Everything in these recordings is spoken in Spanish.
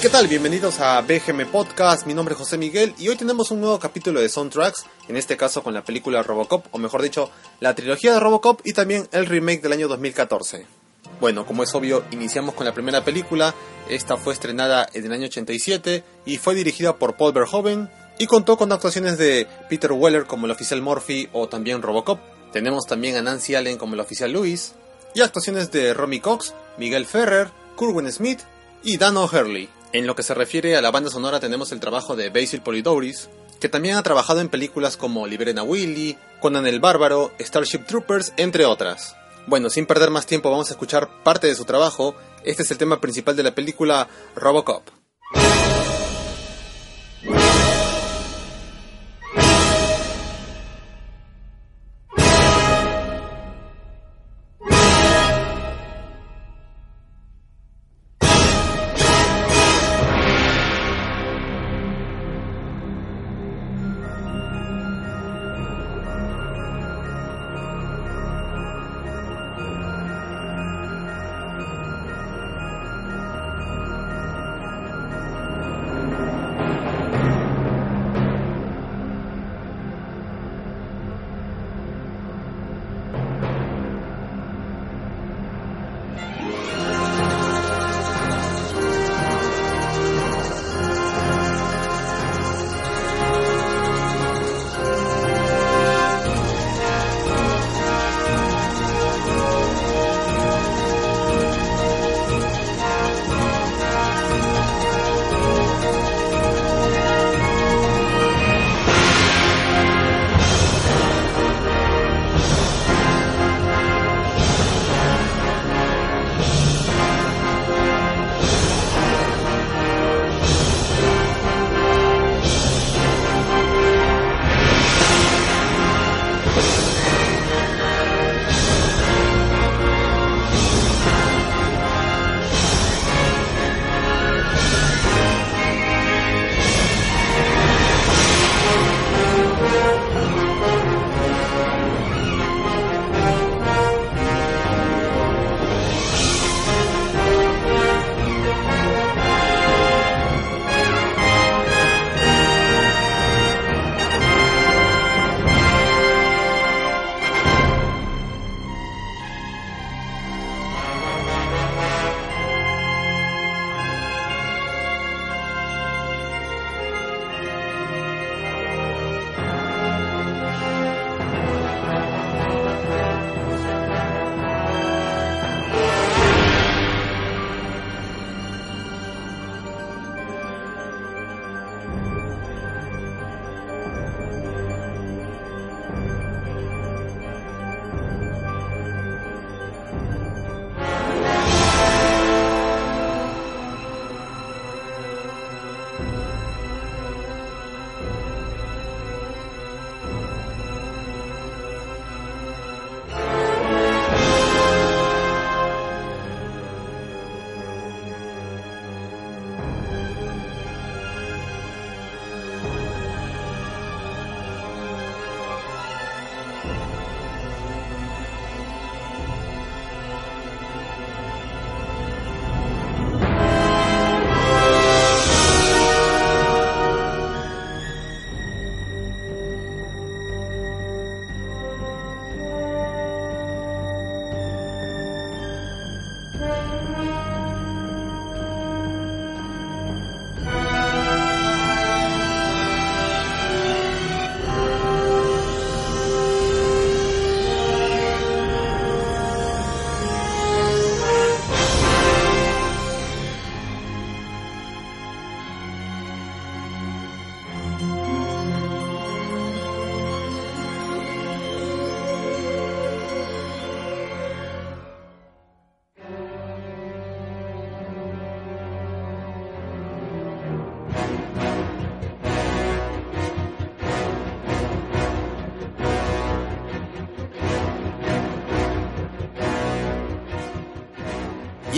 ¿qué tal? Bienvenidos a BGM Podcast. Mi nombre es José Miguel y hoy tenemos un nuevo capítulo de Soundtracks, en este caso con la película Robocop, o mejor dicho, la trilogía de Robocop y también el remake del año 2014. Bueno, como es obvio, iniciamos con la primera película. Esta fue estrenada en el año 87 y fue dirigida por Paul Verhoeven y contó con actuaciones de Peter Weller como el oficial Murphy o también Robocop. Tenemos también a Nancy Allen como el oficial Lewis y actuaciones de Romy Cox, Miguel Ferrer, Kurwin Smith y Dan O'Hurley. En lo que se refiere a la banda sonora tenemos el trabajo de Basil Polidouris, que también ha trabajado en películas como Liberena Willy, Conan el Bárbaro, Starship Troopers, entre otras. Bueno, sin perder más tiempo vamos a escuchar parte de su trabajo. Este es el tema principal de la película Robocop.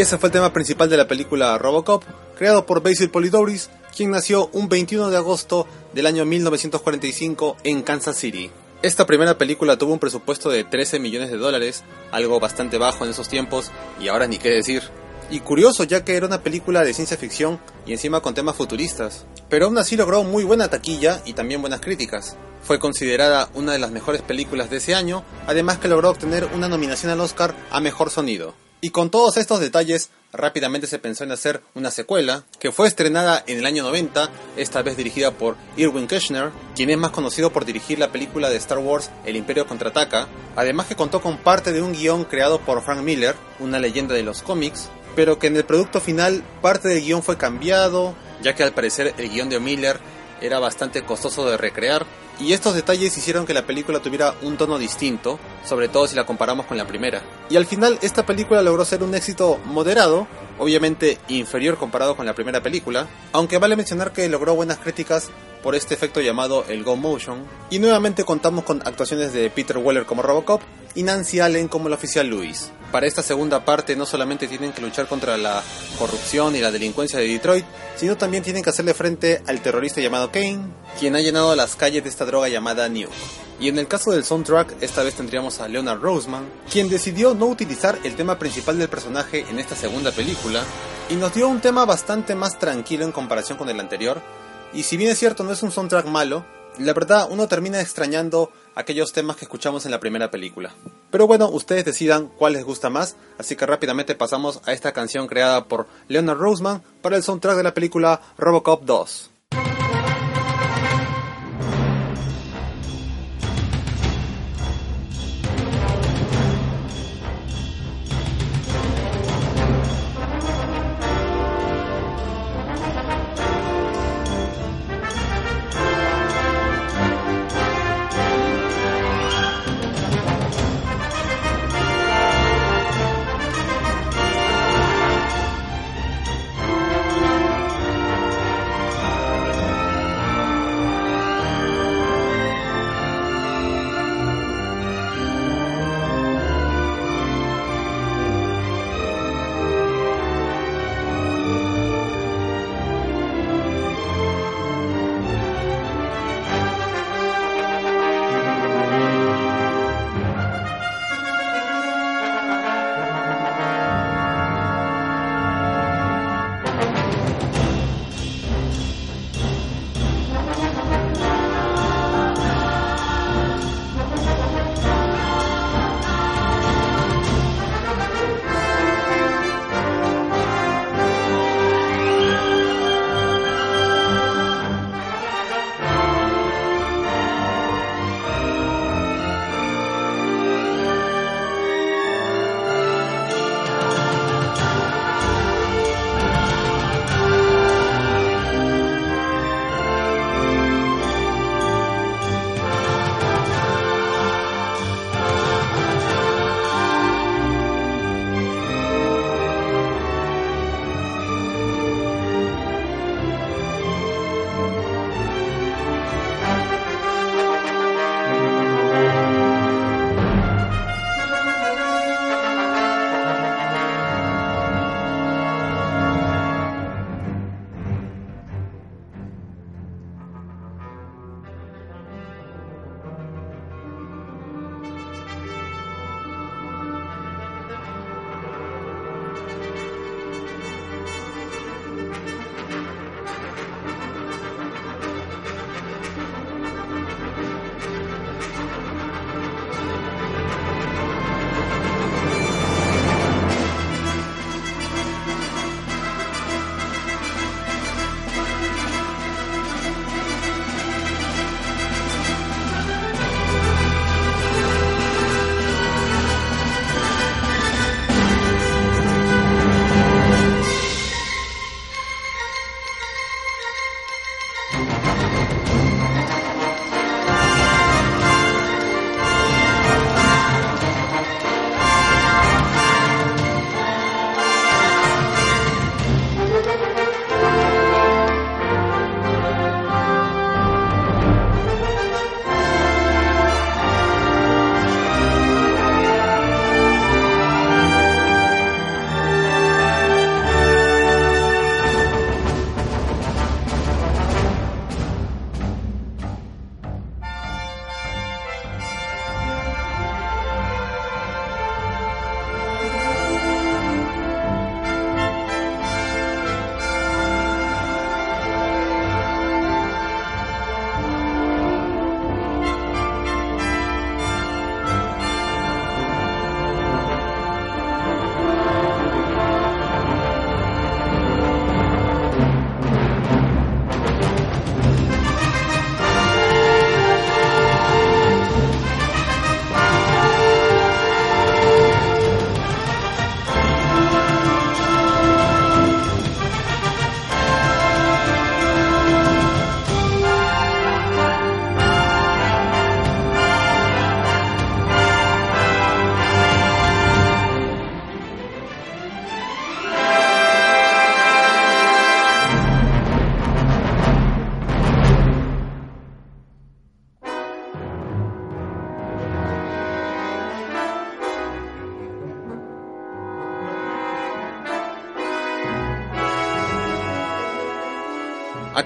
Y ese fue el tema principal de la película Robocop, creado por Basil Polidouris, quien nació un 21 de agosto del año 1945 en Kansas City. Esta primera película tuvo un presupuesto de 13 millones de dólares, algo bastante bajo en esos tiempos, y ahora ni qué decir. Y curioso ya que era una película de ciencia ficción y encima con temas futuristas. Pero aún así logró muy buena taquilla y también buenas críticas. Fue considerada una de las mejores películas de ese año, además que logró obtener una nominación al Oscar a Mejor Sonido. Y con todos estos detalles, rápidamente se pensó en hacer una secuela, que fue estrenada en el año 90, esta vez dirigida por Irwin Kushner, quien es más conocido por dirigir la película de Star Wars El Imperio Contraataca, además que contó con parte de un guion creado por Frank Miller, una leyenda de los cómics, pero que en el producto final parte del guion fue cambiado, ya que al parecer el guion de Miller era bastante costoso de recrear, y estos detalles hicieron que la película tuviera un tono distinto, sobre todo si la comparamos con la primera. Y al final esta película logró ser un éxito moderado, obviamente inferior comparado con la primera película, aunque vale mencionar que logró buenas críticas por este efecto llamado el Go Motion, y nuevamente contamos con actuaciones de Peter Weller como Robocop y Nancy Allen como el oficial Lewis. Para esta segunda parte no solamente tienen que luchar contra la corrupción y la delincuencia de Detroit, sino también tienen que hacerle frente al terrorista llamado Kane, quien ha llenado las calles de esta droga llamada Nuke. Y en el caso del soundtrack, esta vez tendríamos a Leonard Roseman, quien decidió no utilizar el tema principal del personaje en esta segunda película, y nos dio un tema bastante más tranquilo en comparación con el anterior, y si bien es cierto no es un soundtrack malo, la verdad uno termina extrañando aquellos temas que escuchamos en la primera película. Pero bueno, ustedes decidan cuál les gusta más, así que rápidamente pasamos a esta canción creada por Leonard Roseman para el soundtrack de la película Robocop 2.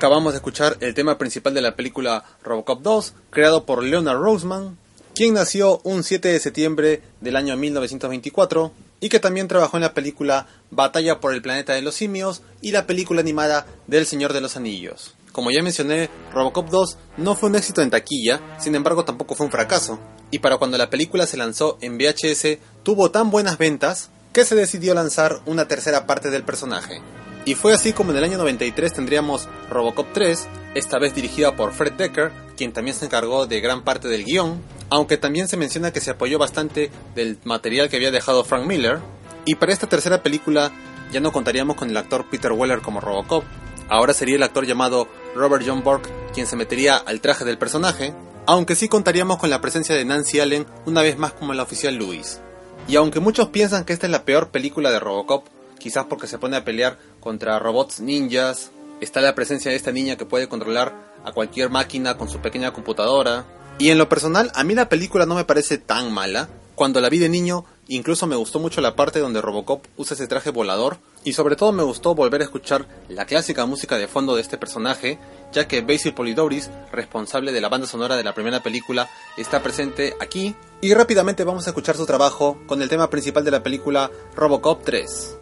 Acabamos de escuchar el tema principal de la película Robocop 2, creado por Leonard Roseman, quien nació un 7 de septiembre del año 1924 y que también trabajó en la película Batalla por el planeta de los simios y la película animada del Señor de los Anillos. Como ya mencioné, Robocop 2 no fue un éxito en taquilla, sin embargo tampoco fue un fracaso, y para cuando la película se lanzó en VHS tuvo tan buenas ventas que se decidió lanzar una tercera parte del personaje. Y fue así como en el año 93 tendríamos Robocop 3, esta vez dirigida por Fred Decker, quien también se encargó de gran parte del guion, aunque también se menciona que se apoyó bastante del material que había dejado Frank Miller. Y para esta tercera película ya no contaríamos con el actor Peter Weller como Robocop, ahora sería el actor llamado Robert John Bork quien se metería al traje del personaje, aunque sí contaríamos con la presencia de Nancy Allen una vez más como la oficial Louis. Y aunque muchos piensan que esta es la peor película de Robocop, quizás porque se pone a pelear contra robots ninjas, está la presencia de esta niña que puede controlar a cualquier máquina con su pequeña computadora. Y en lo personal, a mí la película no me parece tan mala. Cuando la vi de niño, incluso me gustó mucho la parte donde Robocop usa ese traje volador. Y sobre todo me gustó volver a escuchar la clásica música de fondo de este personaje, ya que Basil Polidoris, responsable de la banda sonora de la primera película, está presente aquí. Y rápidamente vamos a escuchar su trabajo con el tema principal de la película Robocop 3.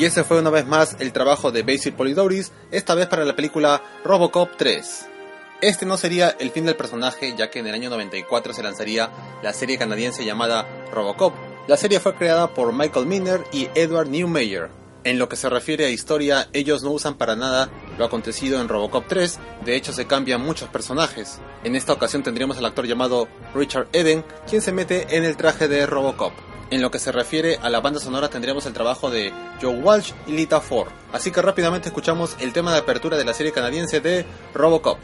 Y ese fue una vez más el trabajo de Basil Polidoris, esta vez para la película Robocop 3. Este no sería el fin del personaje, ya que en el año 94 se lanzaría la serie canadiense llamada Robocop. La serie fue creada por Michael Miner y Edward Newmeyer. En lo que se refiere a historia, ellos no usan para nada lo acontecido en Robocop 3, de hecho se cambian muchos personajes. En esta ocasión tendríamos al actor llamado Richard Eden, quien se mete en el traje de Robocop. En lo que se refiere a la banda sonora tendríamos el trabajo de Joe Walsh y Lita Ford. Así que rápidamente escuchamos el tema de apertura de la serie canadiense de Robocop.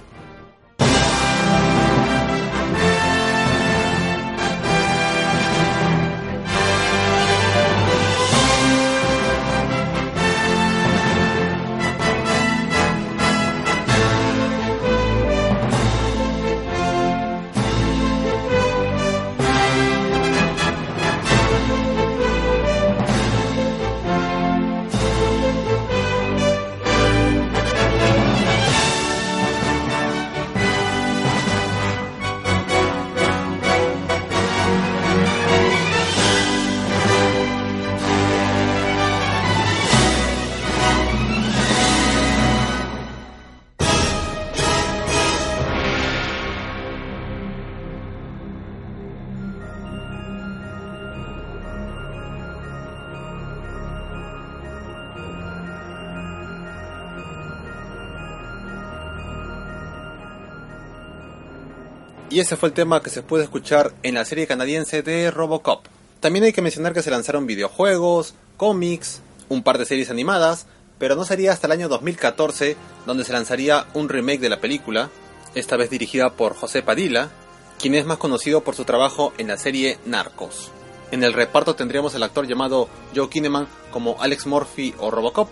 Y ese fue el tema que se puede escuchar en la serie canadiense de Robocop. También hay que mencionar que se lanzaron videojuegos, cómics, un par de series animadas, pero no sería hasta el año 2014 donde se lanzaría un remake de la película, esta vez dirigida por José Padilla, quien es más conocido por su trabajo en la serie Narcos. En el reparto tendríamos al actor llamado Joe Kinneman como Alex Murphy o Robocop,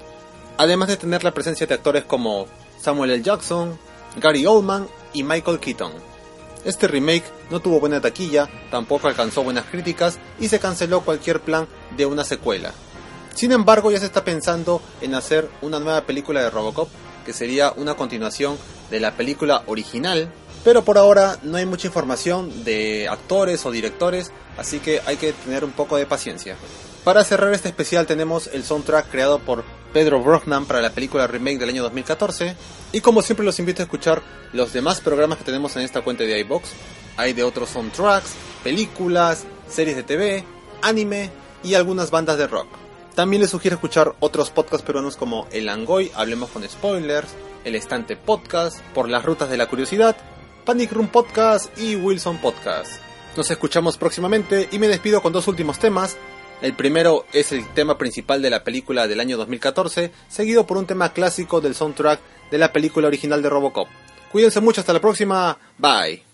además de tener la presencia de actores como Samuel L. Jackson, Gary Oldman y Michael Keaton. Este remake no tuvo buena taquilla, tampoco alcanzó buenas críticas y se canceló cualquier plan de una secuela. Sin embargo, ya se está pensando en hacer una nueva película de Robocop, que sería una continuación de la película original, pero por ahora no hay mucha información de actores o directores, así que hay que tener un poco de paciencia. Para cerrar este especial tenemos el soundtrack creado por Pedro Brognan para la película remake del año 2014. Y como siempre los invito a escuchar los demás programas que tenemos en esta cuenta de iBox. Hay de otros soundtracks, películas, series de TV, anime y algunas bandas de rock. También les sugiero escuchar otros podcasts peruanos como El Angoy, Hablemos con Spoilers, El Estante Podcast, Por las Rutas de la Curiosidad, Panic Room Podcast y Wilson Podcast. Nos escuchamos próximamente y me despido con dos últimos temas. El primero es el tema principal de la película del año 2014, seguido por un tema clásico del soundtrack de la película original de Robocop. Cuídense mucho, hasta la próxima, bye.